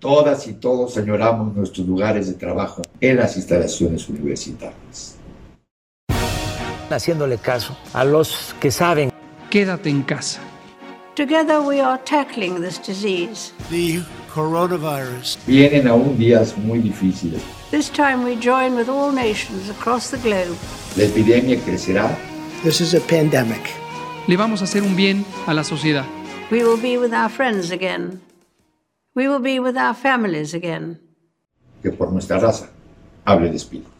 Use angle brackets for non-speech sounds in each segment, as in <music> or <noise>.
Todas y todos añoramos nuestros lugares de trabajo en las instalaciones universitarias. Haciéndole caso a los que saben. Quédate en casa. Together we are tackling this disease. The coronavirus. Vienen aún días muy difíciles. This time we join with all nations across the globe. La epidemia crecerá. This is a pandemic. Le vamos a hacer un bien a la sociedad. We will be with our friends again. We will be with our families again. Que por nuestra raza hable de espíritu.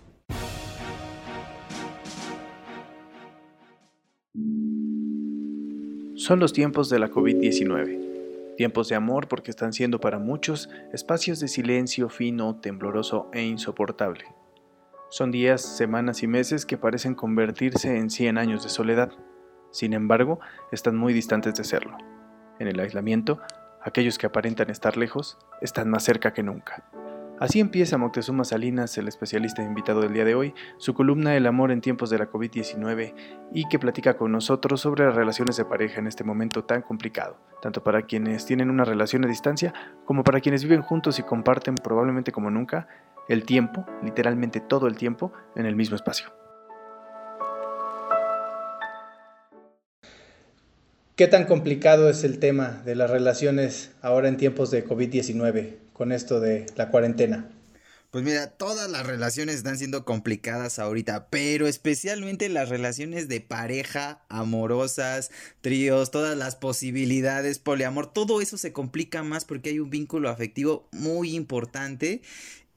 Son los tiempos de la COVID-19. Tiempos de amor porque están siendo para muchos espacios de silencio fino, tembloroso e insoportable. Son días, semanas y meses que parecen convertirse en 100 años de soledad. Sin embargo, están muy distantes de serlo. En el aislamiento, aquellos que aparentan estar lejos están más cerca que nunca. Así empieza Moctezuma Salinas, el especialista invitado del día de hoy, su columna El amor en tiempos de la COVID-19 y que platica con nosotros sobre las relaciones de pareja en este momento tan complicado, tanto para quienes tienen una relación a distancia como para quienes viven juntos y comparten probablemente como nunca el tiempo, literalmente todo el tiempo, en el mismo espacio. ¿Qué tan complicado es el tema de las relaciones ahora en tiempos de COVID-19 con esto de la cuarentena? Pues mira, todas las relaciones están siendo complicadas ahorita, pero especialmente las relaciones de pareja, amorosas, tríos, todas las posibilidades, poliamor, todo eso se complica más porque hay un vínculo afectivo muy importante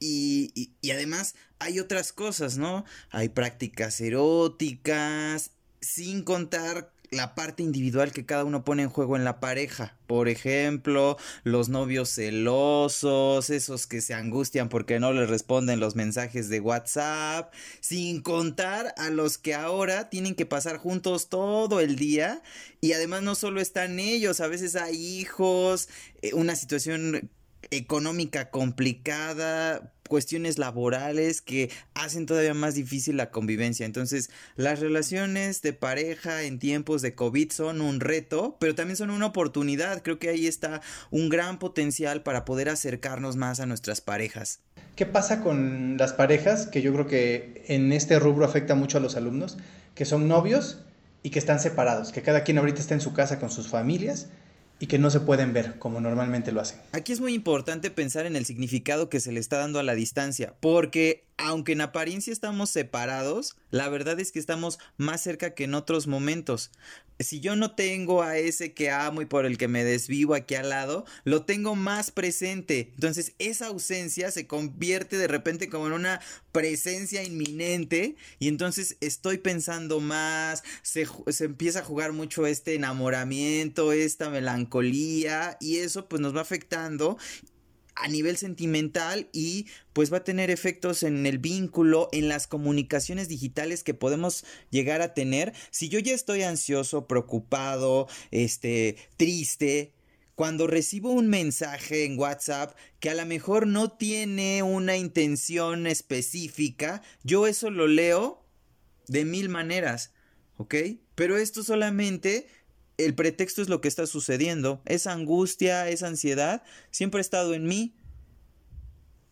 y, y, además hay otras cosas, ¿no? Hay prácticas eróticas, sin contar la parte individual que cada uno pone en juego en la pareja. Por ejemplo, los novios celosos, esos que se angustian porque no les responden los mensajes de WhatsApp, sin contar a los que ahora tienen que pasar juntos todo el día y además no solo están ellos, a veces hay hijos, eh, una situación económica complicada, cuestiones laborales que hacen todavía más difícil la convivencia. Entonces, las relaciones de pareja en tiempos de COVID son un reto, pero también son una oportunidad. Creo que ahí está un gran potencial para poder acercarnos más a nuestras parejas. ¿Qué pasa con las parejas? Que yo creo que en este rubro afecta mucho a los alumnos, que son novios y que están separados, que cada quien ahorita está en su casa con sus familias y que no se pueden ver como normalmente lo hacen. Aquí es muy importante pensar en el significado que se le está dando a la distancia, porque aunque en apariencia estamos separados, la verdad es que estamos más cerca que en otros momentos. Si yo no tengo a ese que amo y por el que me desvivo aquí al lado, lo tengo más presente. Entonces esa ausencia se convierte de repente como en una presencia inminente y entonces estoy pensando más, se, se empieza a jugar mucho este enamoramiento, esta melancolía y eso pues nos va afectando a nivel sentimental y pues va a tener efectos en el vínculo, en las comunicaciones digitales que podemos llegar a tener. Si yo ya estoy ansioso, preocupado, este, triste, cuando recibo un mensaje en WhatsApp que a lo mejor no tiene una intención específica, yo eso lo leo de mil maneras, ¿ok? Pero esto solamente el pretexto es lo que está sucediendo. Esa angustia, esa ansiedad, siempre ha estado en mí.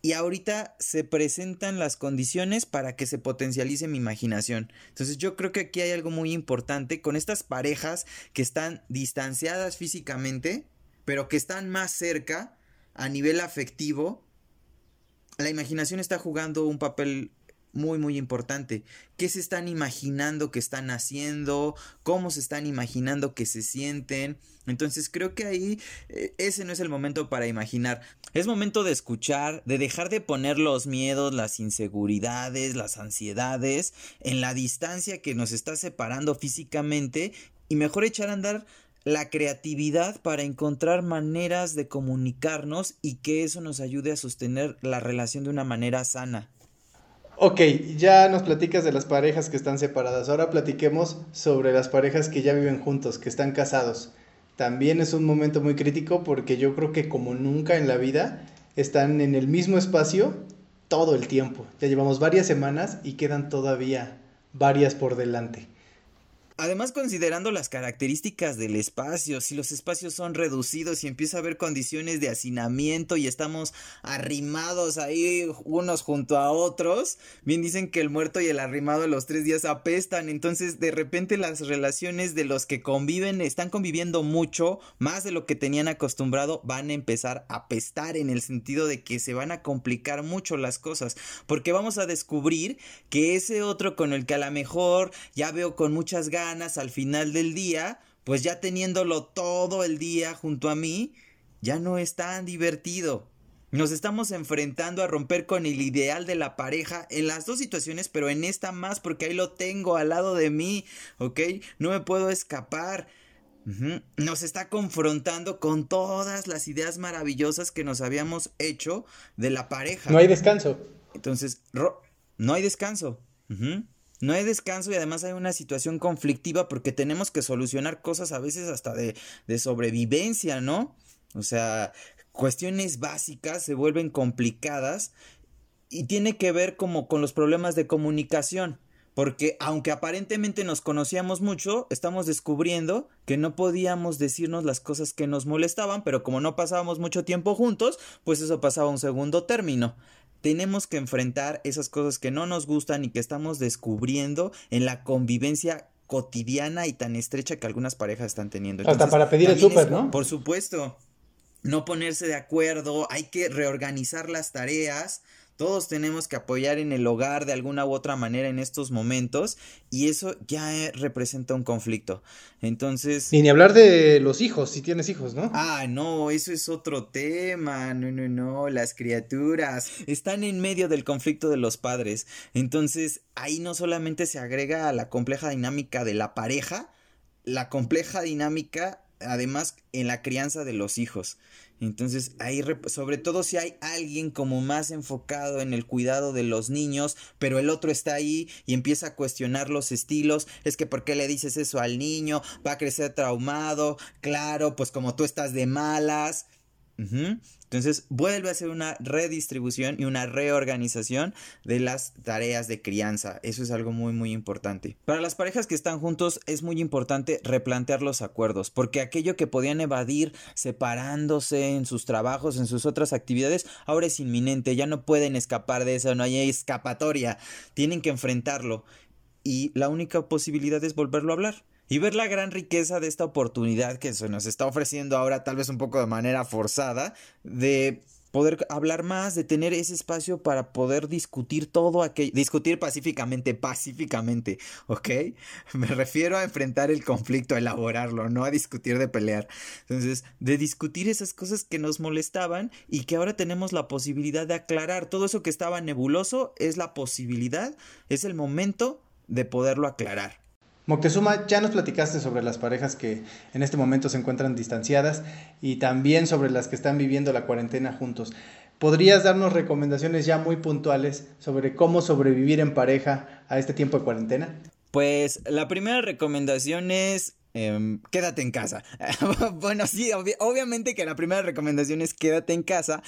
Y ahorita se presentan las condiciones para que se potencialice mi imaginación. Entonces yo creo que aquí hay algo muy importante con estas parejas que están distanciadas físicamente, pero que están más cerca a nivel afectivo. La imaginación está jugando un papel muy muy importante. ¿Qué se están imaginando que están haciendo? ¿Cómo se están imaginando que se sienten? Entonces creo que ahí eh, ese no es el momento para imaginar. Es momento de escuchar, de dejar de poner los miedos, las inseguridades, las ansiedades en la distancia que nos está separando físicamente y mejor echar a andar la creatividad para encontrar maneras de comunicarnos y que eso nos ayude a sostener la relación de una manera sana. Ok, ya nos platicas de las parejas que están separadas. Ahora platiquemos sobre las parejas que ya viven juntos, que están casados. También es un momento muy crítico porque yo creo que como nunca en la vida están en el mismo espacio todo el tiempo. Ya llevamos varias semanas y quedan todavía varias por delante. Además, considerando las características del espacio, si los espacios son reducidos y empieza a haber condiciones de hacinamiento y estamos arrimados ahí unos junto a otros, bien dicen que el muerto y el arrimado los tres días apestan, entonces de repente las relaciones de los que conviven, están conviviendo mucho, más de lo que tenían acostumbrado, van a empezar a apestar en el sentido de que se van a complicar mucho las cosas, porque vamos a descubrir que ese otro con el que a lo mejor ya veo con muchas ganas, al final del día, pues ya teniéndolo todo el día junto a mí, ya no es tan divertido. Nos estamos enfrentando a romper con el ideal de la pareja en las dos situaciones, pero en esta más porque ahí lo tengo al lado de mí, ¿ok? No me puedo escapar. Nos está confrontando con todas las ideas maravillosas que nos habíamos hecho de la pareja. No hay descanso. Entonces, no hay descanso. No hay descanso y además hay una situación conflictiva porque tenemos que solucionar cosas a veces hasta de, de sobrevivencia, ¿no? O sea, cuestiones básicas se vuelven complicadas y tiene que ver como con los problemas de comunicación. Porque aunque aparentemente nos conocíamos mucho, estamos descubriendo que no podíamos decirnos las cosas que nos molestaban, pero como no pasábamos mucho tiempo juntos, pues eso pasaba a un segundo término tenemos que enfrentar esas cosas que no nos gustan y que estamos descubriendo en la convivencia cotidiana y tan estrecha que algunas parejas están teniendo. Hasta para pedir el súper, ¿no? Por supuesto. No ponerse de acuerdo, hay que reorganizar las tareas, todos tenemos que apoyar en el hogar de alguna u otra manera en estos momentos y eso ya eh, representa un conflicto. Entonces... Y ni hablar de los hijos, si tienes hijos, ¿no? Ah, no, eso es otro tema. No, no, no, las criaturas están en medio del conflicto de los padres. Entonces ahí no solamente se agrega a la compleja dinámica de la pareja, la compleja dinámica además en la crianza de los hijos. Entonces, ahí, sobre todo si hay alguien como más enfocado en el cuidado de los niños, pero el otro está ahí y empieza a cuestionar los estilos, es que ¿por qué le dices eso al niño? Va a crecer traumado, claro, pues como tú estás de malas. Entonces vuelve a ser una redistribución y una reorganización de las tareas de crianza. Eso es algo muy muy importante. Para las parejas que están juntos es muy importante replantear los acuerdos, porque aquello que podían evadir separándose en sus trabajos, en sus otras actividades, ahora es inminente, ya no pueden escapar de eso, no hay escapatoria, tienen que enfrentarlo y la única posibilidad es volverlo a hablar y ver la gran riqueza de esta oportunidad que se nos está ofreciendo ahora, tal vez un poco de manera forzada, de poder hablar más, de tener ese espacio para poder discutir todo aquello, discutir pacíficamente, pacíficamente, ¿ok? <laughs> Me refiero a enfrentar el conflicto, a elaborarlo, no a discutir de pelear. Entonces, de discutir esas cosas que nos molestaban y que ahora tenemos la posibilidad de aclarar. Todo eso que estaba nebuloso es la posibilidad, es el momento de poderlo aclarar. Moctezuma, ya nos platicaste sobre las parejas que en este momento se encuentran distanciadas y también sobre las que están viviendo la cuarentena juntos. ¿Podrías darnos recomendaciones ya muy puntuales sobre cómo sobrevivir en pareja a este tiempo de cuarentena? Pues la primera recomendación es em, quédate en casa. <laughs> bueno, sí, obviamente que la primera recomendación es quédate en casa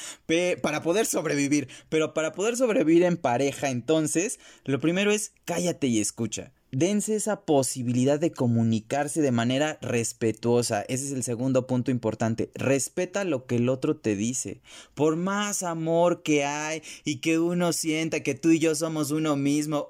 para poder sobrevivir. Pero para poder sobrevivir en pareja, entonces, lo primero es cállate y escucha dense esa posibilidad de comunicarse de manera respetuosa. Ese es el segundo punto importante. Respeta lo que el otro te dice. Por más amor que hay y que uno sienta que tú y yo somos uno mismo,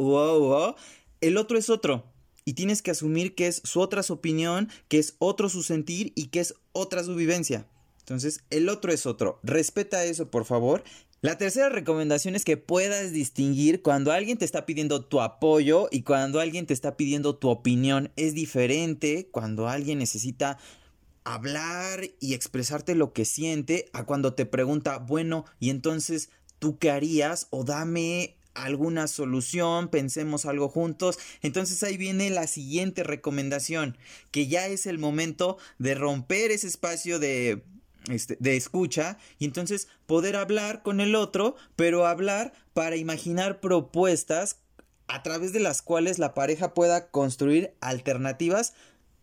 el otro es otro. Y tienes que asumir que es su otra su opinión, que es otro su sentir y que es otra su vivencia. Entonces, el otro es otro. Respeta eso, por favor, la tercera recomendación es que puedas distinguir cuando alguien te está pidiendo tu apoyo y cuando alguien te está pidiendo tu opinión. Es diferente cuando alguien necesita hablar y expresarte lo que siente a cuando te pregunta, bueno, y entonces, ¿tú qué harías? O dame alguna solución, pensemos algo juntos. Entonces ahí viene la siguiente recomendación, que ya es el momento de romper ese espacio de este, de escucha y entonces poder hablar con el otro, pero hablar para imaginar propuestas a través de las cuales la pareja pueda construir alternativas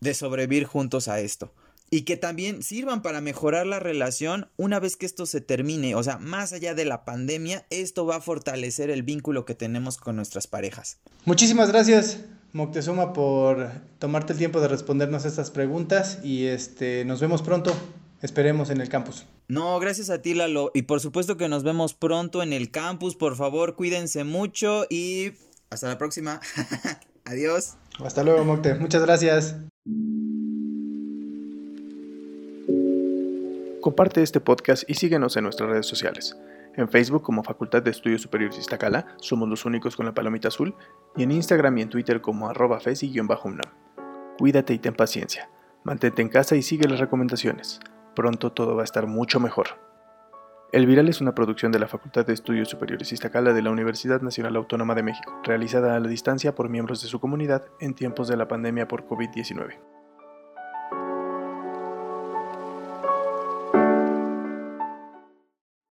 de sobrevivir juntos a esto. Y que también sirvan para mejorar la relación una vez que esto se termine. O sea, más allá de la pandemia, esto va a fortalecer el vínculo que tenemos con nuestras parejas. Muchísimas gracias, Moctezuma, por tomarte el tiempo de respondernos estas preguntas y este, nos vemos pronto. Esperemos en el campus. No, gracias a ti, Lalo. Y por supuesto que nos vemos pronto en el campus. Por favor, cuídense mucho y hasta la próxima. <laughs> Adiós. Hasta luego, Mocte. Muchas gracias. Comparte este podcast y síguenos en nuestras redes sociales. En Facebook como Facultad de Estudios Superiores Iztacala, somos los únicos con la palomita azul, y en Instagram y en Twitter como arroba fesi-unam. Cuídate y ten paciencia. Mantente en casa y sigue las recomendaciones. Pronto todo va a estar mucho mejor. El Viral es una producción de la Facultad de Estudios Superiores Iztacala de la Universidad Nacional Autónoma de México, realizada a la distancia por miembros de su comunidad en tiempos de la pandemia por COVID-19.